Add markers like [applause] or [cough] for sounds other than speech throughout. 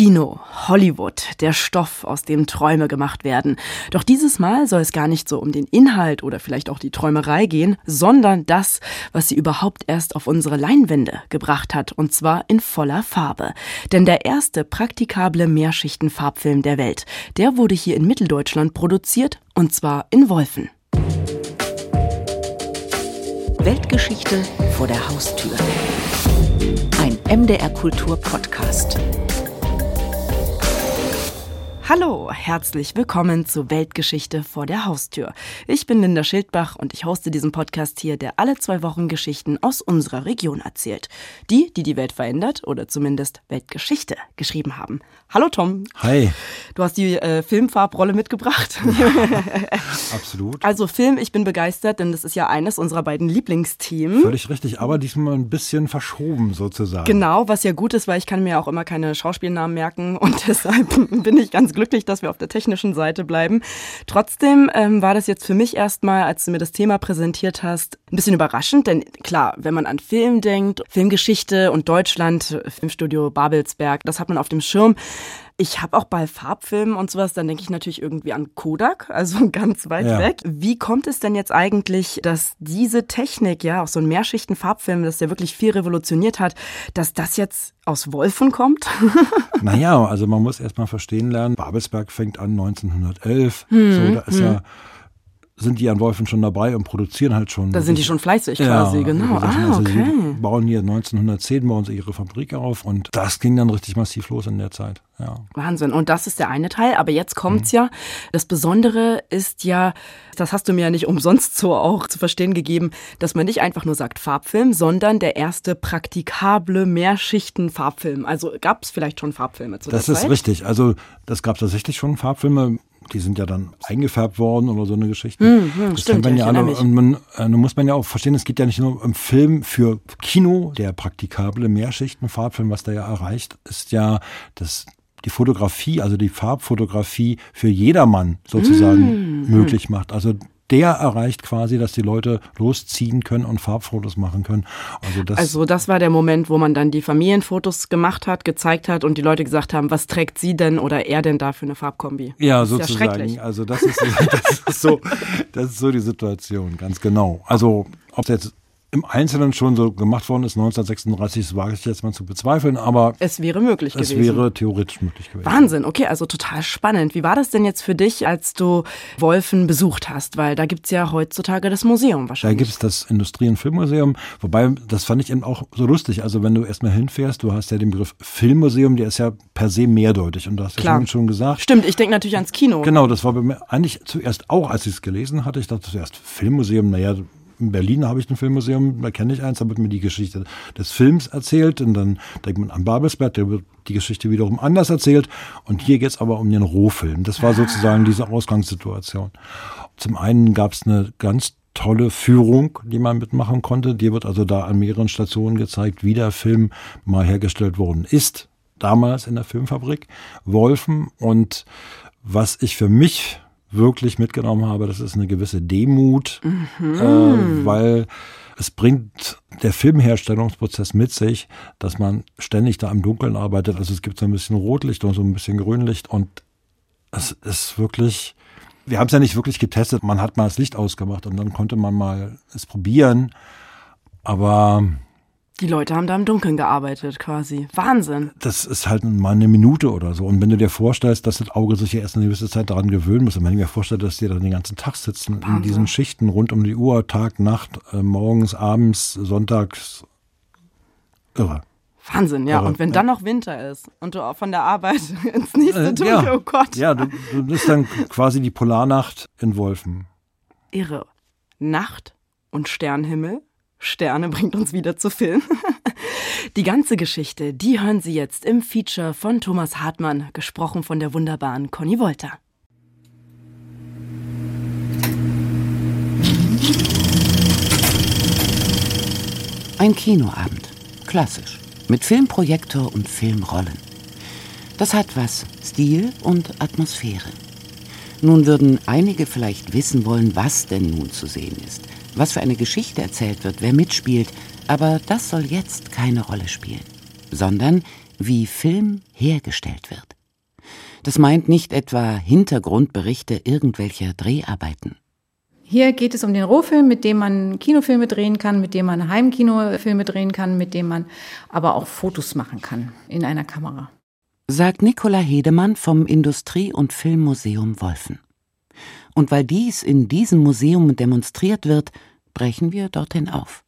Kino, Hollywood, der Stoff, aus dem Träume gemacht werden. Doch dieses Mal soll es gar nicht so um den Inhalt oder vielleicht auch die Träumerei gehen, sondern das, was sie überhaupt erst auf unsere Leinwände gebracht hat, und zwar in voller Farbe. Denn der erste praktikable Mehrschichtenfarbfilm der Welt, der wurde hier in Mitteldeutschland produziert, und zwar in Wolfen. Weltgeschichte vor der Haustür. Ein MDR Kultur Podcast. Hallo, herzlich willkommen zu Weltgeschichte vor der Haustür. Ich bin Linda Schildbach und ich hoste diesen Podcast hier, der alle zwei Wochen Geschichten aus unserer Region erzählt. Die, die die Welt verändert oder zumindest Weltgeschichte geschrieben haben. Hallo Tom. Hi. Du hast die äh, Filmfarbrolle mitgebracht. [laughs] Absolut. Also Film, ich bin begeistert, denn das ist ja eines unserer beiden Lieblingsthemen. Völlig richtig, aber diesmal ein bisschen verschoben sozusagen. Genau, was ja gut ist, weil ich kann mir auch immer keine Schauspielnamen merken und [laughs] deshalb bin ich ganz glücklich, dass wir auf der technischen Seite bleiben. Trotzdem ähm, war das jetzt für mich erstmal, als du mir das Thema präsentiert hast, ein bisschen überraschend, denn klar, wenn man an Film denkt, Filmgeschichte und Deutschland, Filmstudio Babelsberg, das hat man auf dem Schirm. Ich habe auch bei Farbfilmen und sowas, dann denke ich natürlich irgendwie an Kodak, also [laughs] ganz weit ja. weg. Wie kommt es denn jetzt eigentlich, dass diese Technik, ja, auch so ein Mehrschichten-Farbfilm, das ja wirklich viel revolutioniert hat, dass das jetzt aus Wolfen kommt? [laughs] naja, also man muss erst mal verstehen lernen, Babelsberg fängt an 1911. Hm, so, da ist hm. ja sind die an Wolfen schon dabei und produzieren halt schon. Da sind die schon fleißig quasi, ja, genau. Ah, also okay. Bauen hier 1910 bauen sie ihre Fabrik auf und das ging dann richtig massiv los in der Zeit. Ja. Wahnsinn. Und das ist der eine Teil. Aber jetzt kommt's mhm. ja. Das Besondere ist ja, das hast du mir ja nicht umsonst so auch zu verstehen gegeben, dass man nicht einfach nur sagt Farbfilm, sondern der erste praktikable Mehrschichten-Farbfilm. Also gab es vielleicht schon Farbfilme zu das der Zeit? Das ist richtig. Also das gab tatsächlich schon Farbfilme die sind ja dann eingefärbt worden oder so eine Geschichte. Hm, hm, das stimmt, man ja, alle. Und man, äh, muss man ja auch verstehen, es geht ja nicht nur im Film für Kino, der praktikable Mehrschichten-Farbfilm, was da ja erreicht, ist ja, dass die Fotografie, also die Farbfotografie für jedermann sozusagen mm. möglich macht. Also der erreicht quasi, dass die Leute losziehen können und Farbfotos machen können. Also das, also das war der Moment, wo man dann die Familienfotos gemacht hat, gezeigt hat und die Leute gesagt haben, was trägt sie denn oder er denn da für eine Farbkombi? Ja, sozusagen. Ja also das ist, [laughs] das ist so, das ist so die Situation, ganz genau. Also ob es jetzt im Einzelnen schon so gemacht worden ist, 1936, das wage ich jetzt mal zu bezweifeln, aber es wäre möglich es gewesen. Es wäre theoretisch möglich gewesen. Wahnsinn, okay, also total spannend. Wie war das denn jetzt für dich, als du Wolfen besucht hast? Weil da gibt's ja heutzutage das Museum wahrscheinlich. Da gibt's das Industrie- und Filmmuseum, wobei das fand ich eben auch so lustig. Also wenn du erstmal hinfährst, du hast ja den Begriff Filmmuseum, der ist ja per se mehrdeutig und du hast Klar. ja schon gesagt. Stimmt, ich denke natürlich ans Kino. Genau, das war bei mir eigentlich zuerst auch, als ich es gelesen hatte. Ich dachte zuerst Filmmuseum, naja, in Berlin habe ich ein Filmmuseum, da kenne ich eins, da wird mir die Geschichte des Films erzählt und dann denkt man an Babelsberg, da wird die Geschichte wiederum anders erzählt und hier geht es aber um den Rohfilm. Das war sozusagen diese Ausgangssituation. Zum einen gab es eine ganz tolle Führung, die man mitmachen konnte. Die wird also da an mehreren Stationen gezeigt, wie der Film mal hergestellt worden ist. Damals in der Filmfabrik Wolfen. Und was ich für mich wirklich mitgenommen habe, das ist eine gewisse Demut, mhm. äh, weil es bringt der Filmherstellungsprozess mit sich, dass man ständig da im Dunkeln arbeitet. Also es gibt so ein bisschen Rotlicht und so ein bisschen Grünlicht und es ist wirklich, wir haben es ja nicht wirklich getestet. Man hat mal das Licht ausgemacht und dann konnte man mal es probieren. Aber die Leute haben da im Dunkeln gearbeitet, quasi. Wahnsinn. Das ist halt mal eine Minute oder so. Und wenn du dir vorstellst, dass das Auge sich ja erst eine gewisse Zeit daran gewöhnen muss, und wenn ich mir vorstelle, dass die dann den ganzen Tag sitzen, Wahnsinn. in diesen Schichten rund um die Uhr, Tag, Nacht, äh, morgens, abends, sonntags, irre. Wahnsinn, ja. Irre, und wenn dann noch Winter ist und du auch von der Arbeit [laughs] ins nächste äh, ja, oh Gott. Ja, du, du bist dann quasi die Polarnacht in Wolfen. Irre. Nacht und Sternhimmel Sterne bringt uns wieder zu Film. [laughs] Die ganze Geschichte, die hören Sie jetzt im Feature von Thomas Hartmann, gesprochen von der wunderbaren Conny Wolter. Ein Kinoabend. Klassisch. Mit Filmprojektor und Filmrollen. Das hat was. Stil und Atmosphäre. Nun würden einige vielleicht wissen wollen, was denn nun zu sehen ist was für eine Geschichte erzählt wird, wer mitspielt, aber das soll jetzt keine Rolle spielen, sondern wie Film hergestellt wird. Das meint nicht etwa Hintergrundberichte irgendwelcher Dreharbeiten. Hier geht es um den Rohfilm, mit dem man Kinofilme drehen kann, mit dem man Heimkinofilme drehen kann, mit dem man aber auch Fotos machen kann in einer Kamera. Sagt Nicola Hedemann vom Industrie- und Filmmuseum Wolfen. Und weil dies in diesem Museum demonstriert wird, brechen wir dorthin auf.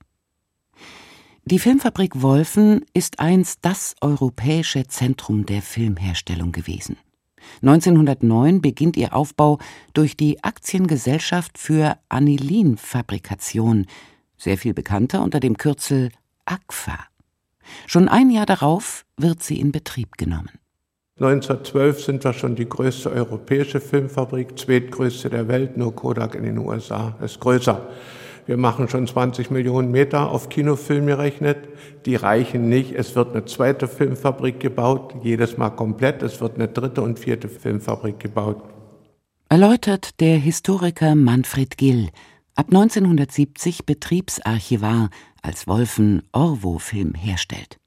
Die Filmfabrik Wolfen ist einst das europäische Zentrum der Filmherstellung gewesen. 1909 beginnt ihr Aufbau durch die Aktiengesellschaft für Anilinfabrikation, sehr viel bekannter unter dem Kürzel AGFA. Schon ein Jahr darauf wird sie in Betrieb genommen. 1912 sind wir schon die größte europäische Filmfabrik, zweitgrößte der Welt, nur Kodak in den USA ist größer. Wir machen schon 20 Millionen Meter auf Kinofilm gerechnet. Die reichen nicht. Es wird eine zweite Filmfabrik gebaut, jedes Mal komplett. Es wird eine dritte und vierte Filmfabrik gebaut. Erläutert der Historiker Manfred Gill, ab 1970 Betriebsarchivar, als Wolfen Orwo-Film herstellt.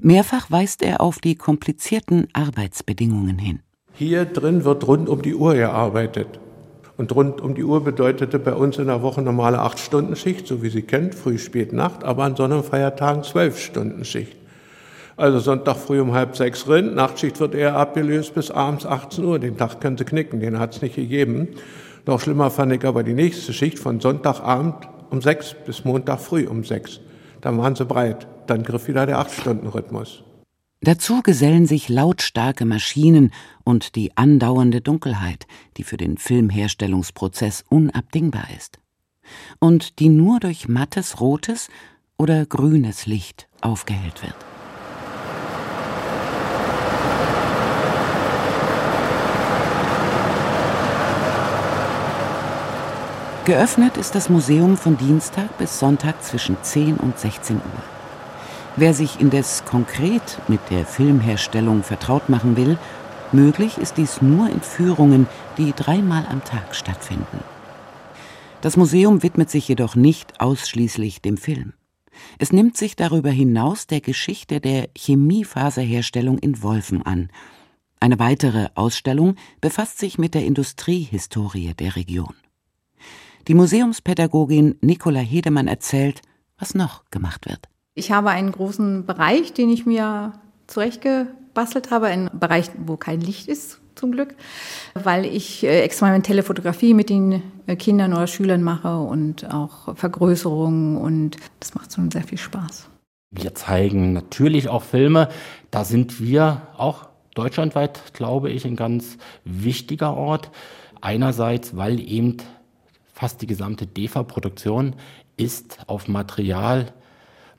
Mehrfach weist er auf die komplizierten Arbeitsbedingungen hin. Hier drin wird rund um die Uhr gearbeitet. Und rund um die Uhr bedeutete bei uns in der Woche normale 8-Stunden-Schicht, so wie sie kennt, früh, spät, Nacht, aber an Sonn- und Feiertagen 12-Stunden-Schicht. Also Sonntag früh um halb sechs Rind, Nachtschicht wird eher abgelöst bis abends 18 Uhr. Den Tag können sie knicken, den hat es nicht gegeben. Noch schlimmer fand ich aber die nächste Schicht von Sonntagabend um sechs bis Montag früh um sechs. Dann waren sie breit. Dann griff wieder der 8-Stunden-Rhythmus. Dazu gesellen sich lautstarke Maschinen und die andauernde Dunkelheit, die für den Filmherstellungsprozess unabdingbar ist und die nur durch mattes rotes oder grünes Licht aufgehellt wird. Geöffnet ist das Museum von Dienstag bis Sonntag zwischen 10 und 16 Uhr. Wer sich indes konkret mit der Filmherstellung vertraut machen will, möglich ist dies nur in Führungen, die dreimal am Tag stattfinden. Das Museum widmet sich jedoch nicht ausschließlich dem Film. Es nimmt sich darüber hinaus der Geschichte der Chemiefaserherstellung in Wolfen an. Eine weitere Ausstellung befasst sich mit der Industriehistorie der Region. Die Museumspädagogin Nicola Hedemann erzählt, was noch gemacht wird. Ich habe einen großen Bereich, den ich mir zurechtgebastelt habe, einen Bereich, wo kein Licht ist, zum Glück, weil ich äh, experimentelle Fotografie mit den äh, Kindern oder Schülern mache und auch Vergrößerungen und das macht schon sehr viel Spaß. Wir zeigen natürlich auch Filme, da sind wir auch deutschlandweit, glaube ich, ein ganz wichtiger Ort. Einerseits, weil eben fast die gesamte DEFA-Produktion ist auf Material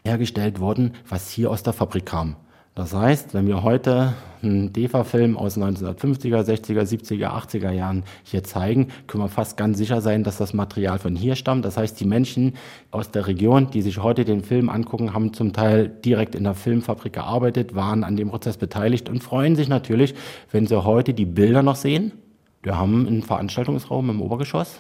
hergestellt worden, was hier aus der Fabrik kam. Das heißt, wenn wir heute einen DEFA-Film aus 1950er, 60er, 70er, 80er Jahren hier zeigen, können wir fast ganz sicher sein, dass das Material von hier stammt. Das heißt, die Menschen aus der Region, die sich heute den Film angucken, haben zum Teil direkt in der Filmfabrik gearbeitet, waren an dem Prozess beteiligt und freuen sich natürlich, wenn sie heute die Bilder noch sehen wir haben einen Veranstaltungsraum im Obergeschoss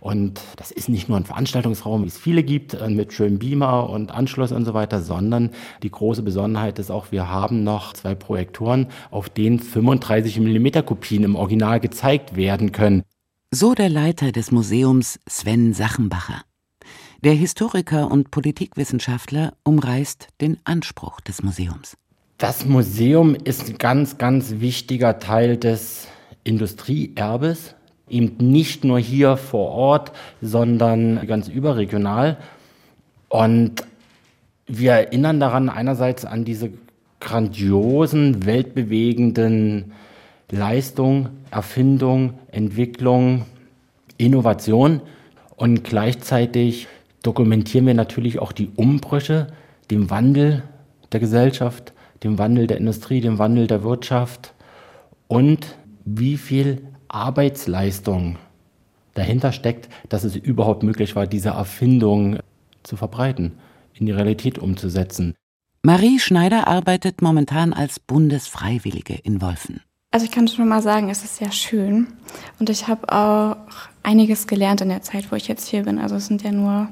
und das ist nicht nur ein Veranstaltungsraum, wie es viele gibt, äh, mit schönem Beamer und Anschluss und so weiter, sondern die große Besonderheit ist auch, wir haben noch zwei Projektoren, auf denen 35 mm Kopien im Original gezeigt werden können. So der Leiter des Museums Sven Sachenbacher. Der Historiker und Politikwissenschaftler umreißt den Anspruch des Museums. Das Museum ist ein ganz, ganz wichtiger Teil des Industrieerbes, eben nicht nur hier vor Ort, sondern ganz überregional. Und wir erinnern daran einerseits an diese grandiosen, weltbewegenden Leistungen, Erfindung, Entwicklung, Innovation und gleichzeitig dokumentieren wir natürlich auch die Umbrüche, dem Wandel der Gesellschaft, dem Wandel der Industrie, dem Wandel der Wirtschaft und wie viel Arbeitsleistung dahinter steckt, dass es überhaupt möglich war, diese Erfindung zu verbreiten, in die Realität umzusetzen. Marie Schneider arbeitet momentan als Bundesfreiwillige in Wolfen. Also ich kann schon mal sagen, es ist sehr schön und ich habe auch einiges gelernt in der Zeit, wo ich jetzt hier bin. Also es sind ja nur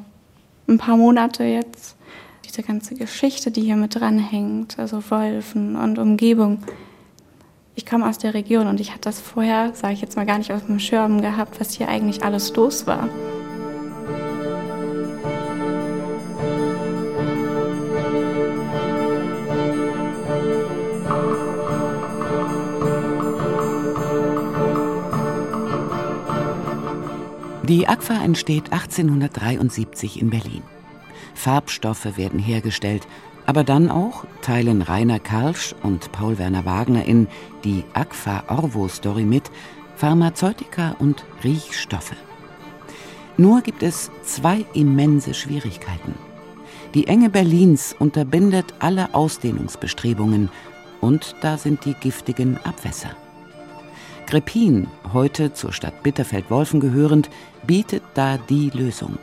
ein paar Monate jetzt, Diese ganze Geschichte, die hier mit dranhängt, also Wolfen und Umgebung. Ich komme aus der Region und ich hatte das vorher, sage ich jetzt mal, gar nicht auf dem Schirm gehabt, was hier eigentlich alles los war. Die Agfa entsteht 1873 in Berlin. Farbstoffe werden hergestellt, aber dann auch teilen Rainer Karlsch und Paul Werner Wagner in die Agfa Orvo Story mit Pharmazeutika und Riechstoffe. Nur gibt es zwei immense Schwierigkeiten. Die Enge Berlins unterbindet alle Ausdehnungsbestrebungen und da sind die giftigen Abwässer. Greppin, heute zur Stadt Bitterfeld-Wolfen gehörend, bietet da die Lösung.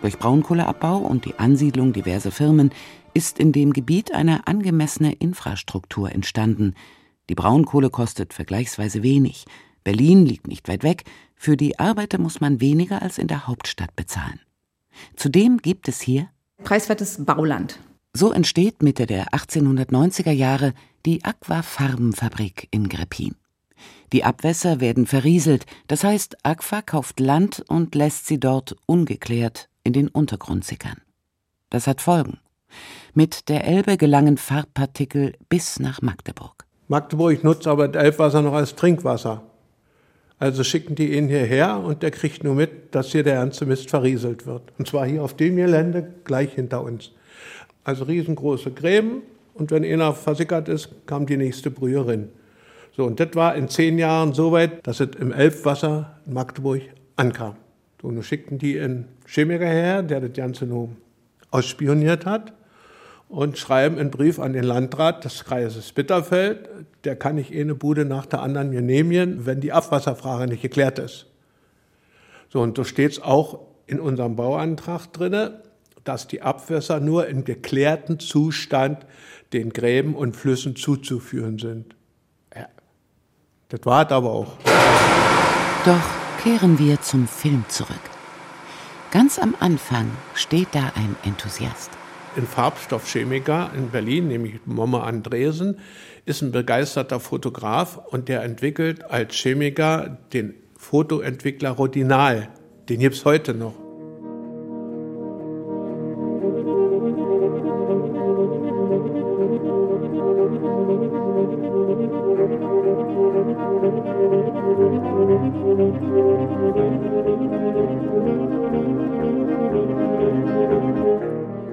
Durch Braunkohleabbau und die Ansiedlung diverser Firmen ist in dem Gebiet eine angemessene Infrastruktur entstanden. Die Braunkohle kostet vergleichsweise wenig. Berlin liegt nicht weit weg. Für die Arbeiter muss man weniger als in der Hauptstadt bezahlen. Zudem gibt es hier preiswertes Bauland. So entsteht Mitte der 1890er Jahre die Aquafarbenfabrik in Greppin. Die Abwässer werden verrieselt, das heißt, Agfa kauft Land und lässt sie dort ungeklärt in den Untergrund sickern. Das hat Folgen. Mit der Elbe gelangen Farbpartikel bis nach Magdeburg. Magdeburg nutzt aber das Elbwasser noch als Trinkwasser. Also schicken die ihn hierher und der kriegt nur mit, dass hier der ganze Mist verrieselt wird. Und zwar hier auf dem Gelände gleich hinter uns. Also riesengroße Gräben und wenn einer versickert ist, kam die nächste Brüherin. So, und das war in zehn Jahren so weit, dass es im Elbwasser in Magdeburg ankam. So, und nun schickten die einen Chemiker her, der das Ganze nur ausspioniert hat und schreiben einen Brief an den Landrat des Kreises Bitterfeld, der kann nicht eine Bude nach der anderen genehmigen, wenn die Abwasserfrage nicht geklärt ist. So, und so steht es auch in unserem Bauantrag drin, dass die Abwässer nur in geklärten Zustand den Gräben und Flüssen zuzuführen sind. Das war aber auch. Doch kehren wir zum Film zurück. Ganz am Anfang steht da ein Enthusiast. Ein Farbstoffchemiker in Berlin, nämlich Momme Andresen, ist ein begeisterter Fotograf und der entwickelt als Chemiker den Fotoentwickler Rodinal. Den gibt es heute noch.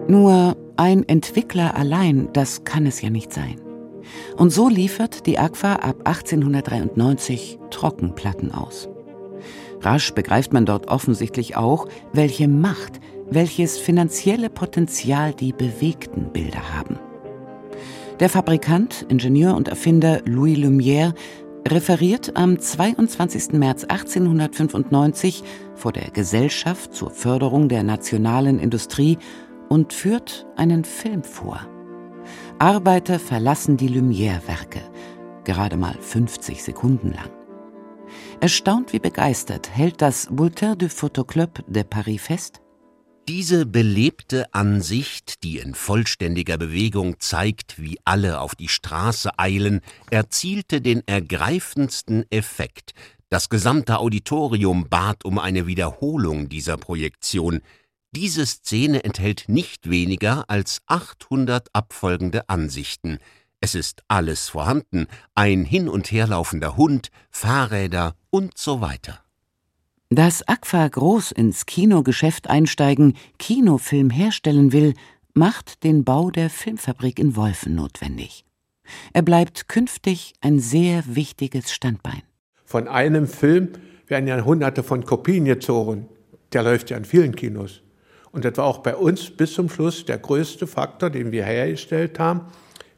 Nur ein Entwickler allein, das kann es ja nicht sein. Und so liefert die Agfa ab 1893 Trockenplatten aus. Rasch begreift man dort offensichtlich auch, welche Macht, welches finanzielle Potenzial die bewegten Bilder haben. Der Fabrikant, Ingenieur und Erfinder Louis Lumière referiert am 22. März 1895 vor der Gesellschaft zur Förderung der nationalen Industrie und führt einen Film vor. Arbeiter verlassen die Lumière-Werke, gerade mal 50 Sekunden lang. Erstaunt wie begeistert hält das Bulletin du Photoclub de Paris fest. Diese belebte Ansicht, die in vollständiger Bewegung zeigt, wie alle auf die Straße eilen, erzielte den ergreifendsten Effekt. Das gesamte Auditorium bat um eine Wiederholung dieser Projektion. Diese Szene enthält nicht weniger als 800 abfolgende Ansichten. Es ist alles vorhanden, ein hin und herlaufender Hund, Fahrräder und so weiter. Dass Agfa groß ins Kinogeschäft einsteigen, Kinofilm herstellen will, macht den Bau der Filmfabrik in Wolfen notwendig. Er bleibt künftig ein sehr wichtiges Standbein. Von einem Film werden ja hunderte von Kopien gezogen. Der läuft ja in vielen Kinos. Und das war auch bei uns bis zum Schluss der größte Faktor, den wir hergestellt haben,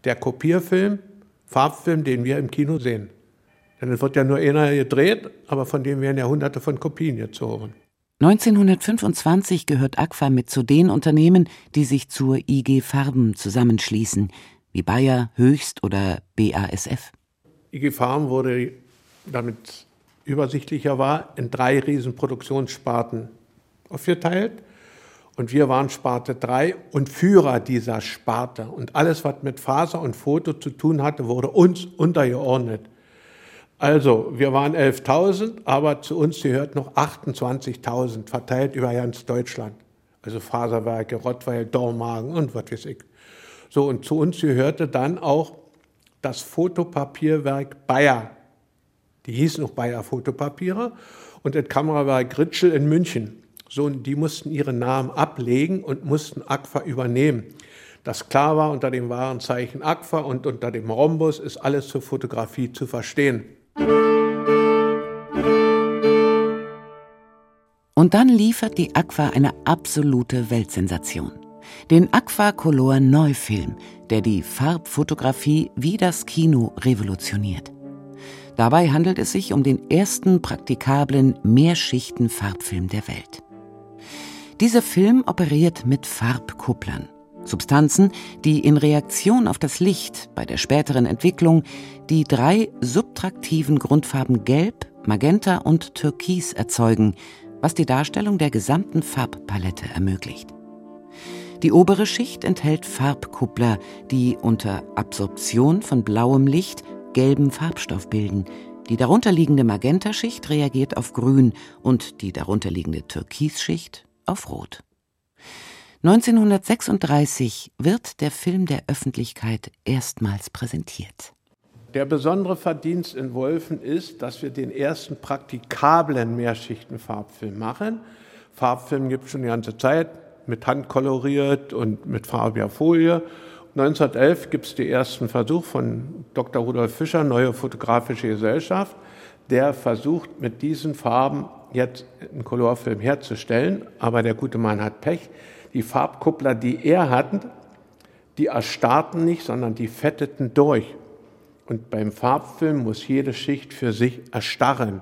der Kopierfilm, Farbfilm, den wir im Kino sehen. Denn es wird ja nur einer gedreht, aber von dem werden ja hunderte von Kopien gezogen. 1925 gehört Agfa mit zu den Unternehmen, die sich zur IG Farben zusammenschließen, wie Bayer, Höchst oder BASF. IG Farben wurde, damit übersichtlicher war, in drei Riesenproduktionssparten aufgeteilt. Und wir waren Sparte 3 und Führer dieser Sparte. Und alles, was mit Faser und Foto zu tun hatte, wurde uns untergeordnet. Also, wir waren 11.000, aber zu uns gehört noch 28.000, verteilt über ganz Deutschland. Also Faserwerke, Rottweil, Dormagen und was weiß ich. So, und zu uns gehörte dann auch das Fotopapierwerk Bayer. Die hießen noch Bayer Fotopapiere und das Kamerawerk Ritschel in München. So, die mussten ihren Namen ablegen und mussten Aqua übernehmen. Das klar war, unter dem Warenzeichen Aqua und unter dem Rhombus ist alles zur Fotografie zu verstehen. Und dann liefert die Aqua eine absolute Weltsensation. Den Aquacolor Neufilm, der die Farbfotografie wie das Kino revolutioniert. Dabei handelt es sich um den ersten praktikablen Mehrschichten-Farbfilm der Welt. Dieser Film operiert mit Farbkupplern, Substanzen, die in Reaktion auf das Licht bei der späteren Entwicklung die drei subtraktiven Grundfarben Gelb, Magenta und Türkis erzeugen, was die Darstellung der gesamten Farbpalette ermöglicht. Die obere Schicht enthält Farbkuppler, die unter Absorption von blauem Licht gelben Farbstoff bilden. Die darunterliegende Magentaschicht reagiert auf Grün und die darunterliegende Türkisschicht auf Rot. 1936 wird der Film der Öffentlichkeit erstmals präsentiert. Der besondere Verdienst in Wolfen ist, dass wir den ersten praktikablen Mehrschichten-Farbfilm machen. Farbfilm gibt es schon die ganze Zeit, mit Hand koloriert und mit farbiger Folie. 1911 gibt es den ersten Versuch von Dr. Rudolf Fischer, Neue Fotografische Gesellschaft, der versucht mit diesen Farben jetzt einen Colorfilm herzustellen, aber der gute Mann hat Pech. Die Farbkuppler, die er hat, die erstarrten nicht, sondern die fetteten durch. Und beim Farbfilm muss jede Schicht für sich erstarren.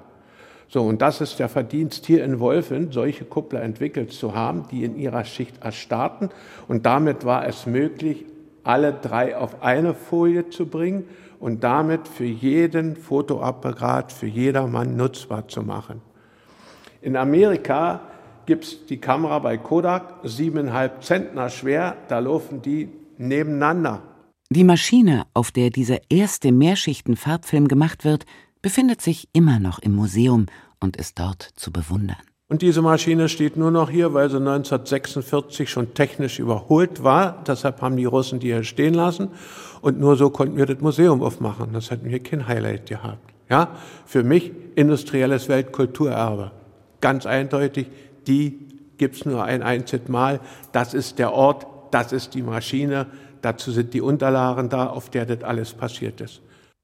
So, und das ist der Verdienst hier in Wolfen, solche Kuppler entwickelt zu haben, die in ihrer Schicht erstarrten. Und damit war es möglich, alle drei auf eine Folie zu bringen und damit für jeden Fotoapparat, für jedermann nutzbar zu machen. In Amerika gibt es die Kamera bei Kodak, siebeneinhalb Zentner schwer, da laufen die nebeneinander. Die Maschine, auf der dieser erste Mehrschichten-Farbfilm gemacht wird, befindet sich immer noch im Museum und ist dort zu bewundern. Und diese Maschine steht nur noch hier, weil sie 1946 schon technisch überholt war. Deshalb haben die Russen die hier stehen lassen. Und nur so konnten wir das Museum aufmachen. Das hätten wir kein Highlight gehabt. Ja, für mich industrielles Weltkulturerbe ganz eindeutig, die gibt es nur ein einziges Mal. Das ist der Ort, das ist die Maschine, dazu sind die Unterlagen da, auf der das alles passiert ist.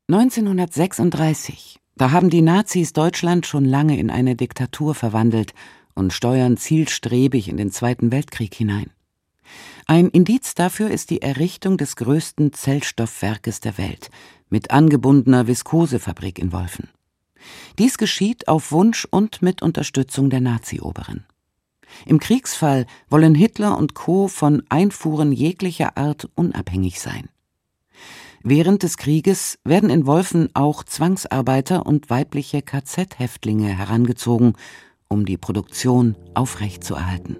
1936, da haben die Nazis Deutschland schon lange in eine Diktatur verwandelt und steuern zielstrebig in den Zweiten Weltkrieg hinein. Ein Indiz dafür ist die Errichtung des größten Zellstoffwerkes der Welt mit angebundener Viskosefabrik in Wolfen. Dies geschieht auf Wunsch und mit Unterstützung der Nazi-Oberen. Im Kriegsfall wollen Hitler und Co. von Einfuhren jeglicher Art unabhängig sein. Während des Krieges werden in Wolfen auch Zwangsarbeiter und weibliche KZ-Häftlinge herangezogen, um die Produktion aufrechtzuerhalten.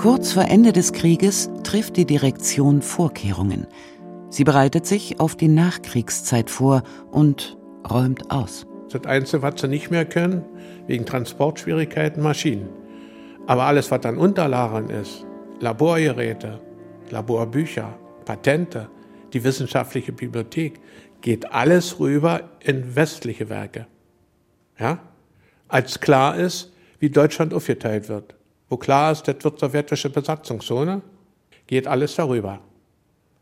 Kurz vor Ende des Krieges trifft die Direktion Vorkehrungen. Sie bereitet sich auf die Nachkriegszeit vor und räumt aus. Das Einzige, was sie nicht mehr können, wegen Transportschwierigkeiten, Maschinen. Aber alles, was an Unterlagen ist, Laborgeräte, Laborbücher, Patente, die wissenschaftliche Bibliothek, geht alles rüber in westliche Werke. Ja? Als klar ist, wie Deutschland aufgeteilt wird wo klar ist, das wird sowjetische Besatzungszone, geht alles darüber,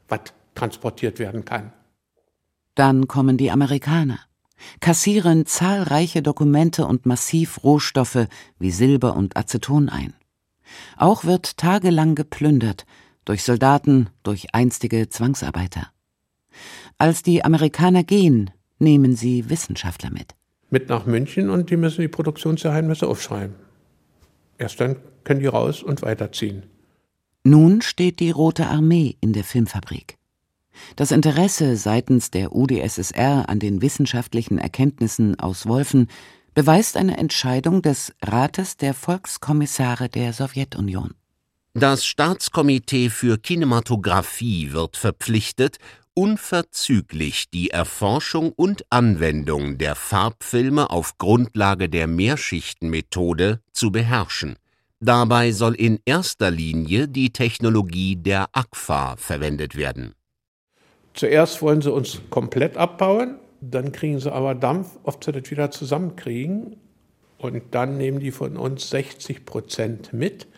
was transportiert werden kann. Dann kommen die Amerikaner, kassieren zahlreiche Dokumente und massiv Rohstoffe wie Silber und Aceton ein. Auch wird tagelang geplündert, durch Soldaten, durch einstige Zwangsarbeiter. Als die Amerikaner gehen, nehmen sie Wissenschaftler mit. Mit nach München und die müssen die Produktionsgeheimnisse aufschreiben. Erst dann können die raus und weiterziehen. Nun steht die Rote Armee in der Filmfabrik. Das Interesse seitens der UdSSR an den wissenschaftlichen Erkenntnissen aus Wolfen beweist eine Entscheidung des Rates der Volkskommissare der Sowjetunion. Das Staatskomitee für Kinematographie wird verpflichtet, unverzüglich die Erforschung und Anwendung der Farbfilme auf Grundlage der Mehrschichtenmethode zu beherrschen. Dabei soll in erster Linie die Technologie der AGFA verwendet werden. Zuerst wollen sie uns komplett abbauen, dann kriegen sie aber Dampf, ob sie das wieder zusammenkriegen. Und dann nehmen die von uns 60 Prozent mit.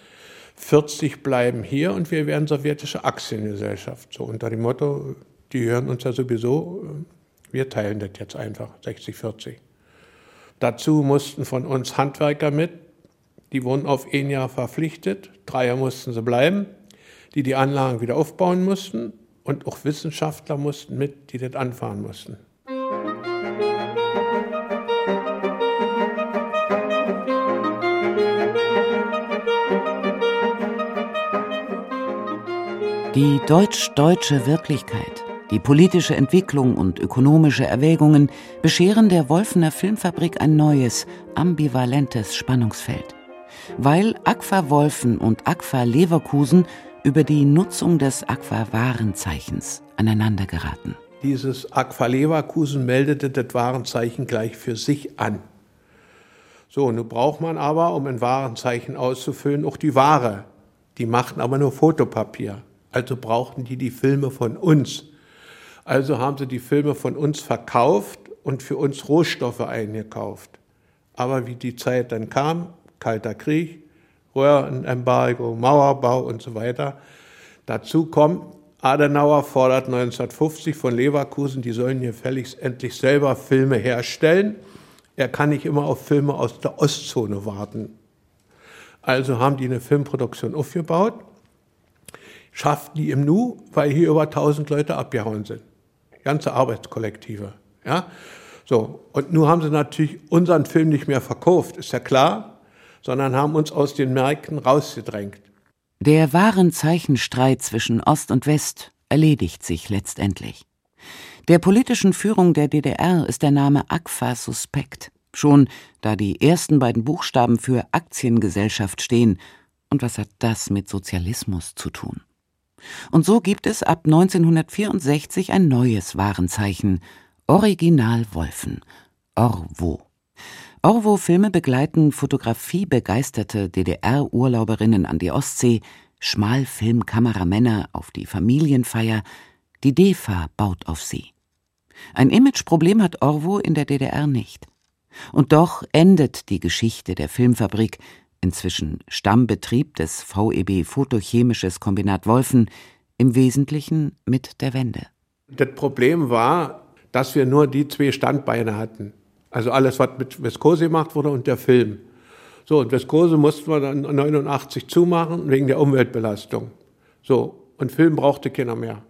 40 bleiben hier und wir werden sowjetische Aktiengesellschaft. So unter dem Motto, die hören uns ja sowieso, wir teilen das jetzt einfach, 60, 40. Dazu mussten von uns Handwerker mit, die wurden auf ein Jahr verpflichtet, drei Jahre mussten sie bleiben, die die Anlagen wieder aufbauen mussten und auch Wissenschaftler mussten mit, die das anfahren mussten. Die deutsch-deutsche Wirklichkeit die politische Entwicklung und ökonomische Erwägungen bescheren der Wolfener Filmfabrik ein neues, ambivalentes Spannungsfeld. Weil Aqua Wolfen und Aqua Leverkusen über die Nutzung des Aqua Warenzeichens aneinander geraten. Dieses Aqua Leverkusen meldete das Warenzeichen gleich für sich an. So, nun braucht man aber, um ein Warenzeichen auszufüllen, auch die Ware. Die machten aber nur Fotopapier. Also brauchten die die Filme von uns. Also haben sie die Filme von uns verkauft und für uns Rohstoffe eingekauft. Aber wie die Zeit dann kam, Kalter Krieg, Röhrenembargo, Mauerbau und so weiter, dazu kommt, Adenauer fordert 1950 von Leverkusen, die sollen hier fälligst endlich selber Filme herstellen. Er kann nicht immer auf Filme aus der Ostzone warten. Also haben die eine Filmproduktion aufgebaut, schafften die im Nu, weil hier über 1000 Leute abgehauen sind ganze Arbeitskollektive. Ja? So, und nun haben sie natürlich unseren Film nicht mehr verkauft, ist ja klar, sondern haben uns aus den Märkten rausgedrängt. Der Warenzeichenstreit zwischen Ost und West erledigt sich letztendlich. Der politischen Führung der DDR ist der Name AGFA suspekt, schon da die ersten beiden Buchstaben für Aktiengesellschaft stehen. Und was hat das mit Sozialismus zu tun? Und so gibt es ab 1964 ein neues Warenzeichen, Original Wolfen, Orwo. Orwo-Filme begleiten fotografiebegeisterte DDR-Urlauberinnen an die Ostsee, Schmalfilmkameramänner auf die Familienfeier, die DEFA baut auf sie. Ein Imageproblem hat Orwo in der DDR nicht. Und doch endet die Geschichte der Filmfabrik inzwischen Stammbetrieb des VEB Photochemisches Kombinat Wolfen, im Wesentlichen mit der Wende. Das Problem war, dass wir nur die zwei Standbeine hatten. Also alles, was mit Viskose gemacht wurde und der Film. So, und Viskose mussten wir dann 89 zumachen wegen der Umweltbelastung. So, und Film brauchte keiner mehr.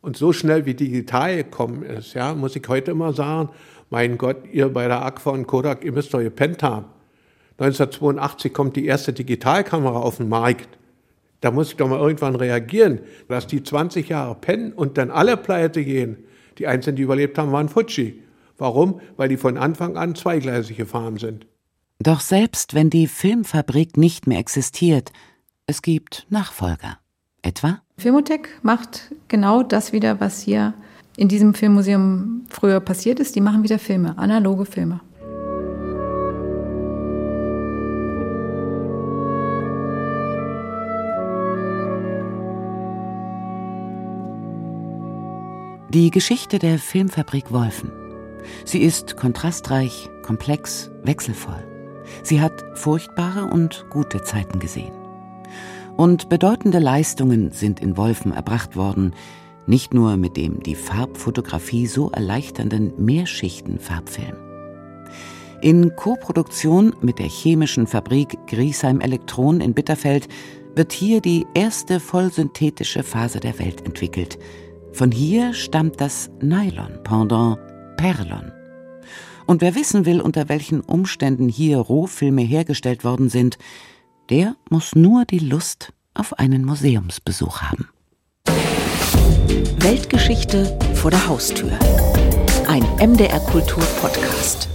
Und so schnell wie digital gekommen ist, ja, muss ich heute immer sagen, mein Gott, ihr bei der Aqua und Kodak, ihr müsst doch gepennt haben. 1982 kommt die erste Digitalkamera auf den Markt. Da muss ich doch mal irgendwann reagieren, dass die 20 Jahre pennen und dann alle pleite gehen. Die Einzigen, die überlebt haben, waren Fuji. Warum? Weil die von Anfang an zweigleisig gefahren sind. Doch selbst wenn die Filmfabrik nicht mehr existiert, es gibt Nachfolger. Etwa? Filmotech macht genau das wieder, was hier in diesem Filmmuseum früher passiert ist. Die machen wieder Filme, analoge Filme. Die Geschichte der Filmfabrik Wolfen. Sie ist kontrastreich, komplex, wechselvoll. Sie hat furchtbare und gute Zeiten gesehen. Und bedeutende Leistungen sind in Wolfen erbracht worden, nicht nur mit dem die Farbfotografie so erleichternden Mehrschichten-Farbfilm. In Koproduktion mit der chemischen Fabrik Griesheim Elektron in Bitterfeld wird hier die erste vollsynthetische Phase der Welt entwickelt – von hier stammt das Nylon-Pendant Perlon. Und wer wissen will, unter welchen Umständen hier Rohfilme hergestellt worden sind, der muss nur die Lust auf einen Museumsbesuch haben. Weltgeschichte vor der Haustür. Ein MDR Kultur Podcast.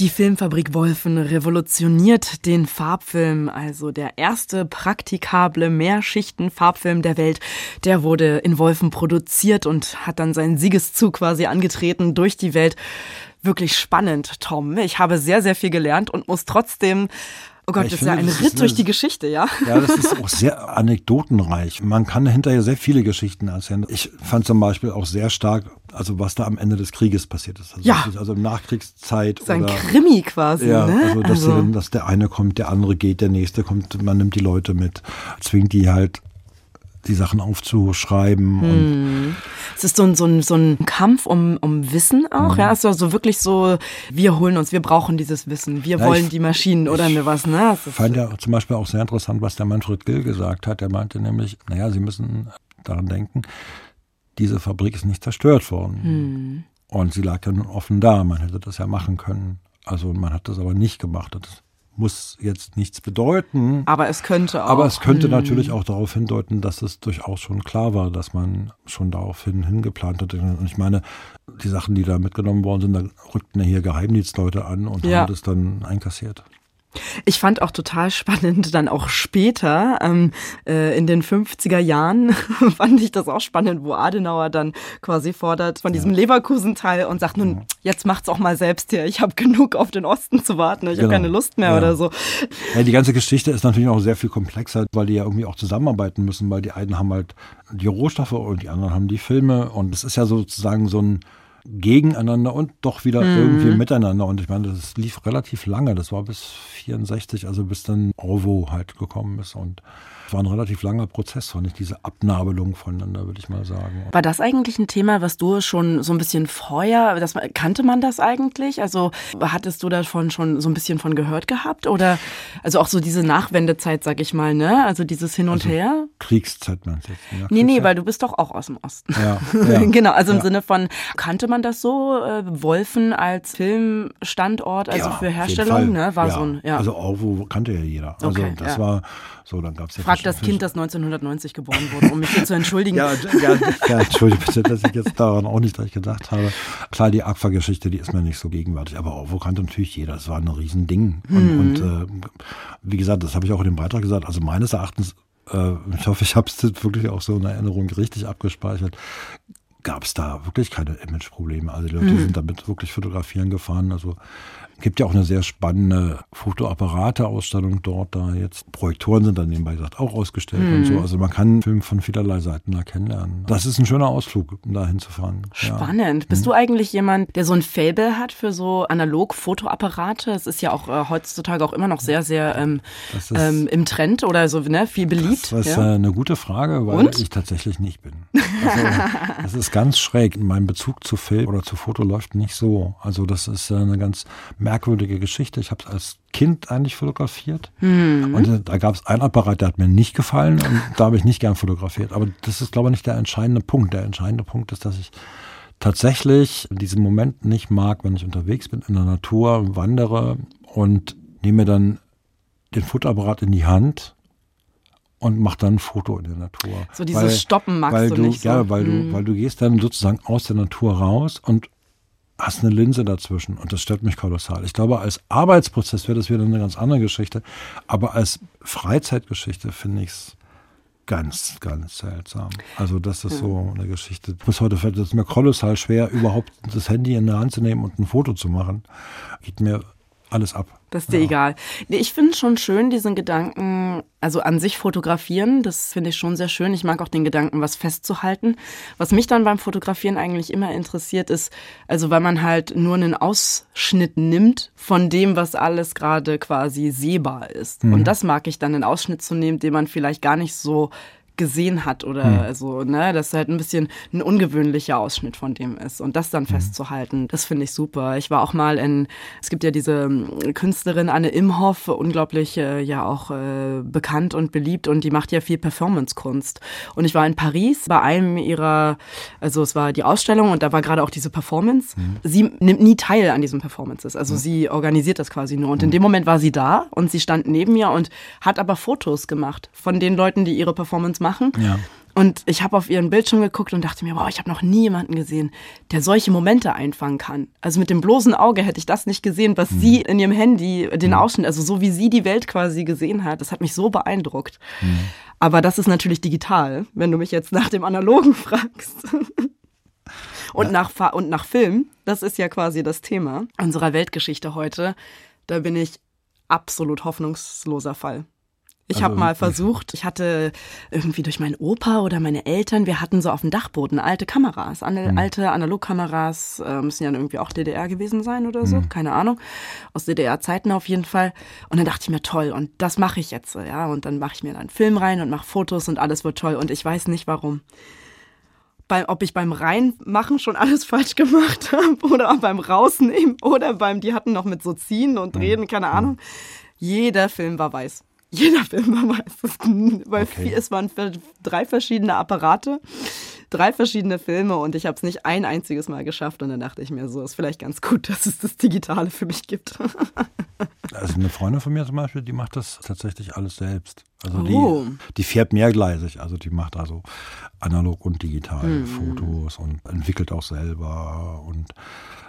Die Filmfabrik Wolfen revolutioniert den Farbfilm, also der erste praktikable Mehrschichten-Farbfilm der Welt. Der wurde in Wolfen produziert und hat dann seinen Siegeszug quasi angetreten durch die Welt. Wirklich spannend, Tom. Ich habe sehr, sehr viel gelernt und muss trotzdem Oh Gott, Ja, das ist ja ein Ritt durch die Geschichte, ja? Ja, das ist auch sehr anekdotenreich. Man kann hinterher sehr viele Geschichten erzählen. Ich fand zum Beispiel auch sehr stark, also was da am Ende des Krieges passiert ist. Also, Ja. also in Nachkriegszeit. Das ist ein oder, Krimi quasi, ja, ne? also, dass, sie dann- dass der eine kommt, der andere geht, der nächste kommt, man nimmt die Leute mit, zwingt die halt die Sachen aufzuschreiben Hm. und Es ist so ein, so ein, so ein Kampf um, um Wissen auch, ja. Es ist also wirklich so, wir holen uns, wir brauchen dieses Wissen, wir Ja, wollen ich- die Maschinen oder mir was, ne? Ist, fand ja zum Beispiel auch sehr interessant, was der Manfred Gill gesagt hat. Er meinte nämlich, naja, Sie müssen daran denken, diese Fabrik ist nicht zerstört worden. Und sie lag ja nun offen da. Man hätte das ja machen können. Also man hat das aber nicht gemacht. Das muss jetzt nichts bedeuten. aber es könnte auch. Aber es könnte natürlich auch darauf hindeuten, dass es durchaus schon klar war, dass man schon daraufhin hingeplant hatte. Und ich meine, die Sachen, die da mitgenommen worden sind, da rückten ja hier Geheimdienstleute an und Ja. haben das dann einkassiert. Ich fand auch total spannend, dann auch später, ähm, äh, in den 50er Jahren, [laughs] fand ich das auch spannend, wo Adenauer dann quasi fordert von diesem Leverkusen-Teil und sagt, nun, jetzt macht's auch mal selbst hier, ich habe genug auf den Osten zu warten, ich habe Genau. keine Lust mehr Ja. oder so. Ja, die ganze Geschichte ist natürlich auch sehr viel komplexer, weil die ja irgendwie auch zusammenarbeiten müssen, weil die einen haben halt die Rohstoffe und die anderen haben die Filme und es ist ja sozusagen so ein Gegeneinander und doch wieder irgendwie miteinander. Und ich meine, das lief relativ lange, das war bis 64, also bis dann Orwo halt gekommen ist. Und war ein relativ langer Prozess, fand ich, diese Abnabelung voneinander, würde ich mal sagen. War das eigentlich ein Thema, was du schon so ein bisschen vorher, das, kannte man das eigentlich? Also hattest du davon schon so ein bisschen von gehört gehabt? Oder also auch so diese Nachwendezeit, sag ich mal, ne? Also dieses Hin und Her? Kriegszeit meinst du jetzt? Ja, Nee, nee, weil du bist doch auch aus dem Osten. Ja, [laughs] ja. genau, also im Ja. Sinne von, kannte man das so, äh, Wolfen als Filmstandort, also Ja, für Herstellung, ne? War so ein, ja. Also Orwo kannte ja jeder. Also Okay, das war so, dann gab es ja Frag das Kind, das 1990 geboren wurde, um mich hier zu entschuldigen. Ja, ja, [laughs] ja, entschuldige bitte, dass ich jetzt daran auch nicht gleich gedacht habe. Klar, die Aqua-Geschichte, die ist mir nicht so gegenwärtig, aber Orwo kannte natürlich jeder. Das war ein Riesending. Und, und äh, wie gesagt, das habe ich auch in dem Beitrag gesagt, also meines Erachtens, äh, ich hoffe, ich habe es wirklich auch so in Erinnerung richtig abgespeichert, gab es da wirklich keine Imageprobleme. Also die Leute sind damit wirklich fotografieren gefahren. Also gibt ja auch eine sehr spannende Fotoapparate-Ausstellung dort. Da jetzt Projektoren sind dann nebenbei gesagt auch ausgestellt und so. Also man kann Film von vielerlei Seiten da kennenlernen. Das ist ein schöner Ausflug, um da hinzufahren. Ja. Spannend. Bist du eigentlich jemand, der so ein Fable hat für so Analog-Fotoapparate? Es ist ja auch äh, heutzutage auch immer noch sehr, sehr ähm, ist- ähm, im Trend oder so, ne? Viel beliebt. Das ist ja? äh, eine gute Frage, weil Und? ich tatsächlich nicht bin. [laughs] Also, das ist ganz schräg. Mein Bezug zu Film oder zu Foto läuft nicht so. Also das ist äh, eine ganz merkwürdige Geschichte. Ich habe es als Kind eigentlich fotografiert. Mhm. Und da gab es einen Apparat, der hat mir nicht gefallen und da habe ich nicht gern fotografiert. Aber das ist, glaube ich, nicht der entscheidende Punkt. Der entscheidende Punkt ist, dass ich tatsächlich diesen Moment nicht mag, wenn ich unterwegs bin in der Natur, wandere und nehme dann den Fotoapparat in die Hand und mach dann ein Foto in der Natur. So dieses Stoppen magst weil du du nicht so. Ja, weil Hm. du, weil du gehst dann sozusagen aus der Natur raus und hast eine Linse dazwischen und das stört mich kolossal. Ich glaube, als Arbeitsprozess wäre das wieder eine ganz andere Geschichte, aber als Freizeitgeschichte finde ich es ganz, ganz seltsam. Also das ist so eine Geschichte. Bis heute fällt es mir kolossal schwer, überhaupt das Handy in der Hand zu nehmen und ein Foto zu machen. Geht mir alles ab. Das ist dir egal. Nee, ich finde schon schön, diesen Gedanken, also an sich fotografieren, das finde ich schon sehr schön. Ich mag auch den Gedanken, was festzuhalten. Was mich dann beim Fotografieren eigentlich immer interessiert ist, also weil man halt nur einen Ausschnitt nimmt von dem, was alles gerade quasi sehbar ist. Und das mag ich dann, einen Ausschnitt zu nehmen, den man vielleicht gar nicht so gesehen hat oder also, ne, dass halt ein bisschen ein ungewöhnlicher Ausschnitt von dem ist und das dann festzuhalten, das finde ich super. Ich war auch mal in, es gibt ja diese ähm, Künstlerin Anne Imhoff, unglaublich äh, ja auch äh, bekannt und beliebt und die macht ja viel Performance-Kunst. Und ich war in Paris bei einem ihrer, also es war die Ausstellung und da war gerade auch diese Performance. Sie nimmt nie teil an diesen Performances, also sie organisiert das quasi nur. Und in dem Moment war sie da und sie stand neben mir und hat aber Fotos gemacht von den Leuten, die ihre Performance machen. Ja. Und ich habe auf ihren Bildschirm geguckt und dachte mir, wow, ich habe noch nie jemanden gesehen, der solche Momente einfangen kann. Also mit dem bloßen Auge hätte ich das nicht gesehen, was mhm. sie in ihrem Handy, den Ausschnitt, also so wie sie die Welt quasi gesehen hat. Das hat mich so beeindruckt. Mhm. Aber das ist natürlich digital, wenn du mich jetzt nach dem Analogen [laughs] fragst. und, ja. nach, und nach Film, das ist ja quasi das Thema unserer Weltgeschichte heute. Da bin ich absolut hoffnungsloser Fall. Ich also, habe mal [laughs] versucht, ich hatte irgendwie durch meinen Opa oder meine Eltern, wir hatten so auf dem Dachboden alte Kameras, an, mhm. alte Analogkameras, äh, müssen ja irgendwie auch DDR gewesen sein oder so, mhm. keine Ahnung, aus DDR-Zeiten auf jeden Fall. Und dann dachte ich mir, toll, und das mache ich jetzt, ja, und dann mache ich mir dann einen Film rein und mache Fotos und alles wird toll und ich weiß nicht warum. Bei, ob ich beim Reinmachen schon alles [laughs] falsch gemacht habe oder beim Rausnehmen oder beim, die hatten noch mit so ziehen und drehen, keine mhm. Ahnung. Jeder Film war weiß. Jeder Film war meistens, weil okay. vier, es waren drei verschiedene Apparate, drei verschiedene Filme und ich habe es nicht ein einziges Mal geschafft und dann dachte ich mir so, ist vielleicht ganz gut, [laughs] dass es das Digitale für mich gibt. [laughs] Also eine Freundin von mir zum Beispiel, die macht das tatsächlich alles selbst. Also oh. die, die fährt mehrgleisig, also die macht also analog und digital mhm. Fotos und entwickelt auch selber und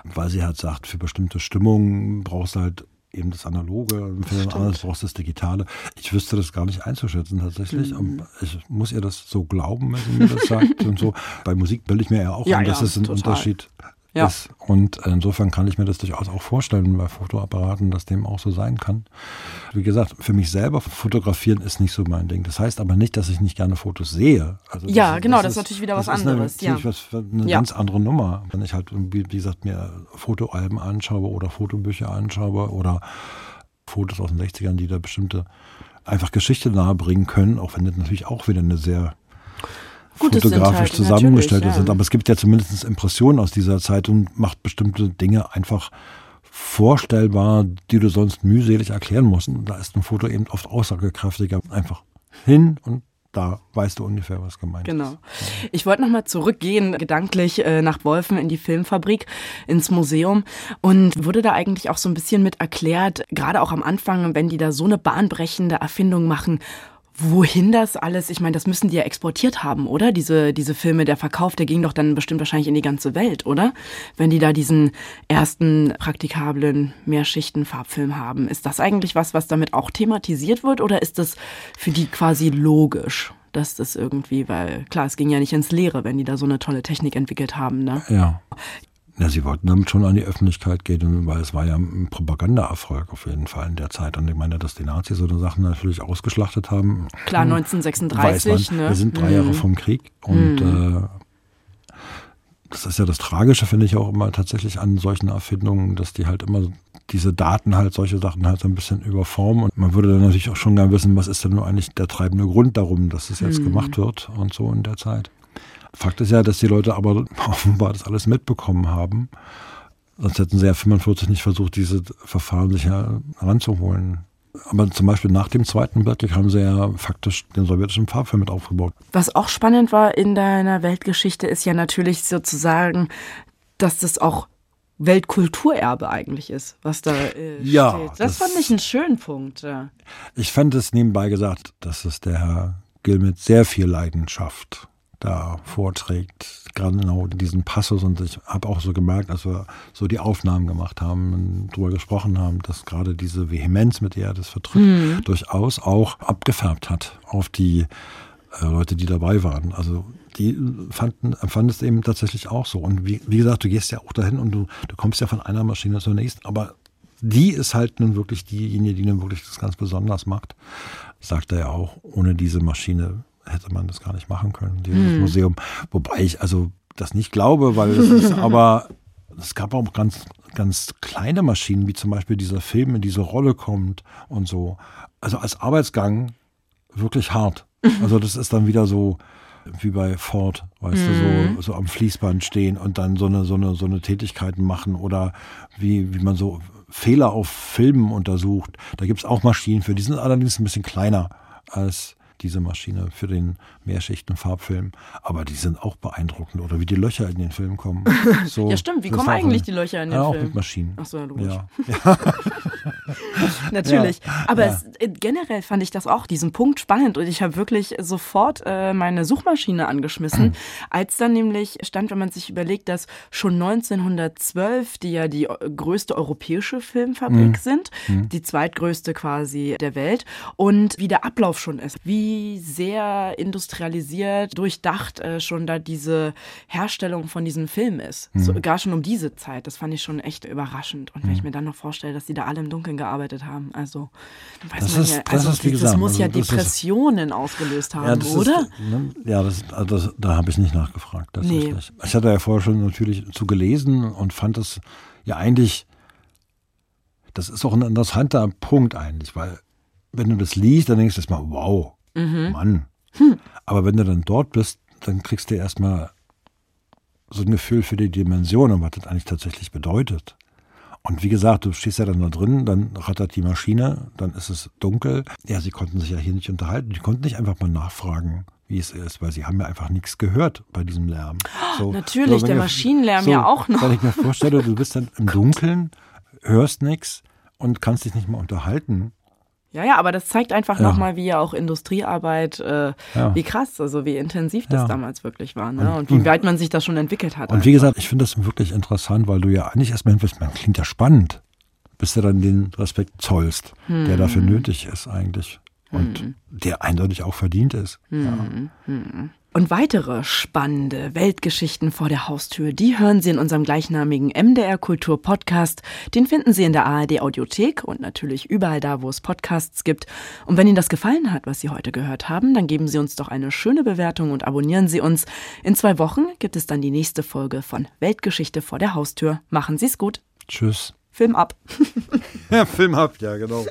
weil sie halt sagt, für bestimmte Stimmungen brauchst du halt eben das Analoge, für ein anderes brauchst du das Digitale. Ich wüsste das gar nicht einzuschätzen tatsächlich. Mhm. Ich muss ihr das so glauben, wenn sie mir das sagt [laughs] und so. Bei Musik bilde ich mir ja auch ja, ein, dass ja, es ein total. Unterschied ja. ist. Und insofern kann ich mir das durchaus auch vorstellen bei Fotoapparaten, dass dem auch so sein kann. Wie gesagt, für mich selber fotografieren ist nicht so mein Ding. Das heißt aber nicht, dass ich nicht gerne Fotos sehe. Also ja, das, genau, das, ist natürlich wieder was anderes. Das ist eine, ja. was, eine ja. ganz andere Nummer. Wenn ich halt, wie gesagt, mir Fotoalben anschaue oder Fotobücher anschaue oder Fotos aus den 60ern, die da bestimmte einfach Geschichte nahebringen können, auch wenn das natürlich auch wieder eine sehr Gut, fotografisch halt, zusammengestellt ja. sind. Aber es gibt ja zumindest Impressionen aus dieser Zeit und macht bestimmte Dinge einfach vorstellbar, die du sonst mühselig erklären musst. Und da ist ein Foto eben oft aussagekräftiger. Einfach hin und da weißt du ungefähr, was gemeint genau. ist. Genau. Ich wollte nochmal zurückgehen, gedanklich äh, nach Wolfen in die Filmfabrik, ins Museum. Und wurde da eigentlich auch so ein bisschen mit erklärt, gerade auch am Anfang, wenn die da so eine bahnbrechende Erfindung machen, wohin das alles, ich meine, das müssen die ja exportiert haben, oder? Diese, diese Filme, der Verkauf, der ging doch dann bestimmt wahrscheinlich in die ganze Welt, oder? Wenn die da diesen ersten praktikablen Mehrschichten-Farbfilm haben. Ist das eigentlich was, was damit auch thematisiert wird, oder ist das für die quasi logisch? dass das irgendwie, weil klar, es ging ja nicht ins Leere, wenn die da so eine tolle Technik entwickelt haben. Ne? Ja. Ja, sie wollten damit schon an die Öffentlichkeit gehen, weil es war ja ein Propagandaerfolg auf jeden Fall in der Zeit. Und ich meine, dass die Nazis so eine Sachen natürlich ausgeschlachtet haben. Klar, 1936. Hm, ne? Wir sind drei mhm. Jahre vom Krieg und mhm. äh, das ist ja das Tragische, finde ich auch immer tatsächlich an solchen Erfindungen, dass die halt immer diese Daten halt solche Sachen halt so ein bisschen überformen. Und man würde dann natürlich auch schon gerne wissen, was ist denn nur eigentlich der treibende Grund darum, dass das jetzt mhm. gemacht wird und so in der Zeit. Fakt ist ja, dass die Leute aber [laughs] offenbar das alles mitbekommen haben. Sonst hätten sie ja 45 nicht versucht, diese Verfahren sich heranzuholen. Aber zum Beispiel nach dem Zweiten Weltkrieg haben sie ja faktisch den sowjetischen Farbfilm mit aufgebaut. Was auch spannend war in deiner Weltgeschichte, ist ja natürlich sozusagen, dass das auch Weltkulturerbe eigentlich ist, was da äh, ja, steht. Das, das, fand ich einen schönen Punkt. Ja. Ich fand es nebenbei gesagt, dass es der Herr Gill mit sehr viel Leidenschaft da vorträgt, gerade genau diesen Passus. Und ich habe auch so gemerkt, als wir so die Aufnahmen gemacht haben und darüber gesprochen haben, dass gerade diese Vehemenz, mit der er das vertritt, mhm. durchaus auch abgefärbt hat auf die äh, Leute, die dabei waren. Also die fanden, empfanden es eben tatsächlich auch so. Und wie, wie gesagt, du gehst ja auch dahin und du, du kommst ja von einer Maschine zur nächsten, aber die ist halt nun wirklich diejenige, die nun wirklich das ganz besonders macht. Sagt er ja auch, ohne diese Maschine hätte man das gar nicht machen können, dieses hm. Museum. Wobei ich also das nicht glaube, weil es ist [laughs] aber, es gab auch ganz, ganz kleine Maschinen, wie zum Beispiel dieser Film in diese Rolle kommt und so. Also als Arbeitsgang wirklich hart. Also das ist dann wieder so wie bei Ford, weißt mhm. du, so, hm. so am Fließband stehen und dann so eine, so eine, so eine Tätigkeiten machen oder wie, wie man so Fehler auf Filmen untersucht. Da gibt es auch Maschinen für. Die sind allerdings ein bisschen kleiner als diese Maschine für den Mehrschichten-Farbfilm. Aber die sind auch beeindruckend. Oder wie die Löcher in den Film kommen. [laughs] So, ja, stimmt. Wie kommen eigentlich die Löcher in den ja, Film? Auch mit Maschinen. Ach so, ja, logisch. Ja. ja. [laughs] [laughs] Natürlich. Ja, Aber ja. Es, äh, generell fand ich das auch, diesen Punkt spannend. Und ich habe wirklich sofort äh, meine Suchmaschine angeschmissen, [clears throat] als dann nämlich stand, wenn man sich überlegt, dass schon 1912, die ja die äh, größte europäische Filmfabrik mhm. sind, mhm. die zweitgrößte quasi der Welt, und wie der Ablauf schon ist. Wie sehr industrialisiert, durchdacht äh, schon da diese Herstellung von diesem Film ist. Mhm. So, gar schon um diese Zeit. Das fand ich schon echt überraschend. Und wenn ich mhm. mir dann noch vorstelle, dass die da alle im Dunkeln gearbeitet haben, also das ist, ja, also das, ist, das, das muss also, ja Depressionen ist, ausgelöst haben, ja, oder? Ist, ne, ja, das, also da habe ich nicht nachgefragt. Nee. Ich hatte ja vorher schon natürlich zu gelesen und fand das ja eigentlich, das ist auch ein interessanter Punkt eigentlich, weil wenn du das liest, dann denkst du erstmal, wow, mhm. Mann. Hm. Aber wenn du dann dort bist, dann kriegst du erstmal so ein Gefühl für die Dimension und was das eigentlich tatsächlich bedeutet. Und wie gesagt, du stehst ja dann da drin, dann rattert die Maschine, dann ist es dunkel. Ja, sie konnten sich ja hier nicht unterhalten. Die konnten nicht einfach mal nachfragen, wie es ist, weil sie haben ja einfach nichts gehört bei diesem Lärm. So, Natürlich, so, der Maschinenlärm so, ja auch noch. Wenn ich mir vorstelle, du bist dann im [laughs] Dunkeln, hörst nichts und kannst dich nicht mal unterhalten. Ja, ja, aber das zeigt einfach ja. nochmal, wie ja auch Industriearbeit, äh, ja. wie krass, also wie intensiv das ja. damals wirklich war ne? und, und wie weit man sich das schon entwickelt hat. Und einfach. wie gesagt, ich finde das wirklich interessant, weil du ja eigentlich erstmal hinwirst, man klingt ja spannend, bis du dann den Respekt zollst, hm. der dafür nötig ist eigentlich und hm. der eindeutig auch verdient ist. Hm. Hm. Und weitere spannende Weltgeschichten vor der Haustür, die hören Sie in unserem gleichnamigen MDR Kultur Podcast. Den finden Sie in der ARD Audiothek und natürlich überall da, wo es Podcasts gibt. Und wenn Ihnen das gefallen hat, was Sie heute gehört haben, dann geben Sie uns doch eine schöne Bewertung und abonnieren Sie uns. In zwei Wochen gibt es dann die nächste Folge von Weltgeschichte vor der Haustür. Machen Sie es gut. Tschüss. Film ab. [laughs] ja, Film ab, ja, genau.